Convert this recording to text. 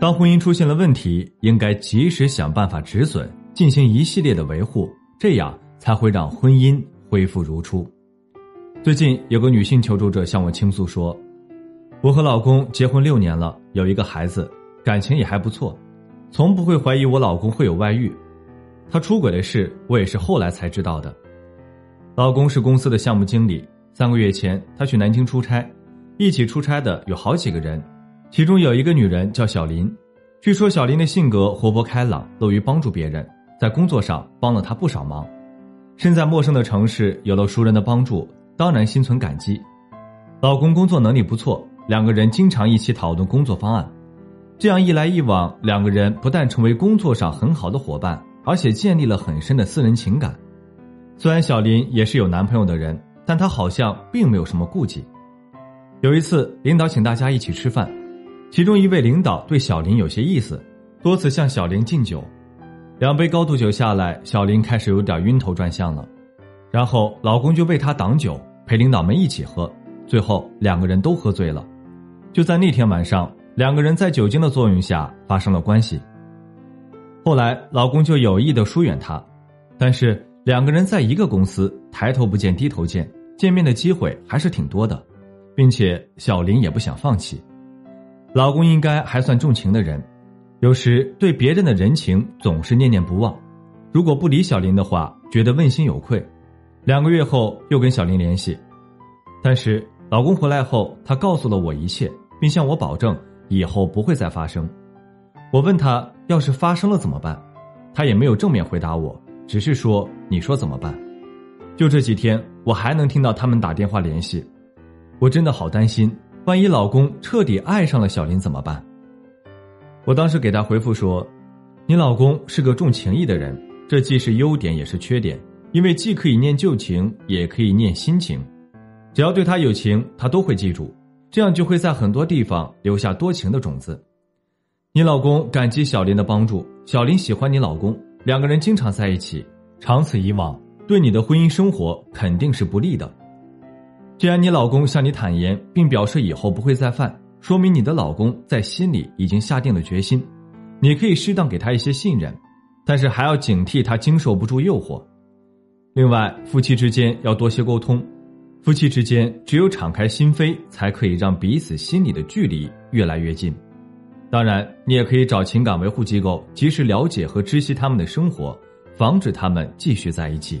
当婚姻出现了问题，应该及时想办法止损，进行一系列的维护，这样才会让婚姻恢复如初。最近有个女性求助者向我倾诉说：“我和老公结婚六年了，有一个孩子，感情也还不错，从不会怀疑我老公会有外遇。他出轨的事，我也是后来才知道的。老公是公司的项目经理，三个月前他去南京出差，一起出差的有好几个人。”其中有一个女人叫小林，据说小林的性格活泼开朗，乐于帮助别人，在工作上帮了她不少忙。身在陌生的城市，有了熟人的帮助，当然心存感激。老公工作能力不错，两个人经常一起讨论工作方案。这样一来一往，两个人不但成为工作上很好的伙伴，而且建立了很深的私人情感。虽然小林也是有男朋友的人，但她好像并没有什么顾忌。有一次，领导请大家一起吃饭。其中一位领导对小林有些意思，多次向小林敬酒。两杯高度酒下来，小林开始有点晕头转向了。然后老公就为他挡酒，陪领导们一起喝。最后两个人都喝醉了。就在那天晚上，两个人在酒精的作用下发生了关系。后来老公就有意的疏远她，但是两个人在一个公司，抬头不见低头见，见面的机会还是挺多的，并且小林也不想放弃。老公应该还算重情的人，有时对别人的人情总是念念不忘。如果不理小林的话，觉得问心有愧。两个月后又跟小林联系，但是老公回来后，他告诉了我一切，并向我保证以后不会再发生。我问他要是发生了怎么办，他也没有正面回答我，只是说你说怎么办？就这几天，我还能听到他们打电话联系，我真的好担心。万一老公彻底爱上了小林怎么办？我当时给他回复说：“你老公是个重情义的人，这既是优点也是缺点，因为既可以念旧情，也可以念新情。只要对他有情，他都会记住，这样就会在很多地方留下多情的种子。你老公感激小林的帮助，小林喜欢你老公，两个人经常在一起，长此以往，对你的婚姻生活肯定是不利的。”既然你老公向你坦言，并表示以后不会再犯，说明你的老公在心里已经下定了决心。你可以适当给他一些信任，但是还要警惕他经受不住诱惑。另外，夫妻之间要多些沟通，夫妻之间只有敞开心扉，才可以让彼此心里的距离越来越近。当然，你也可以找情感维护机构，及时了解和知悉他们的生活，防止他们继续在一起。